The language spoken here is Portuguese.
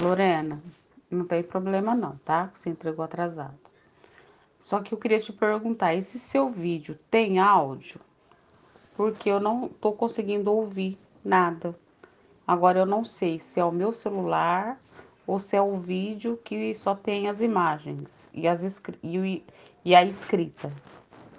Lorena, não tem problema não, tá? Você entregou atrasado. Só que eu queria te perguntar, esse seu vídeo tem áudio? Porque eu não tô conseguindo ouvir nada. Agora eu não sei se é o meu celular ou se é o vídeo que só tem as imagens e, as, e, e a escrita.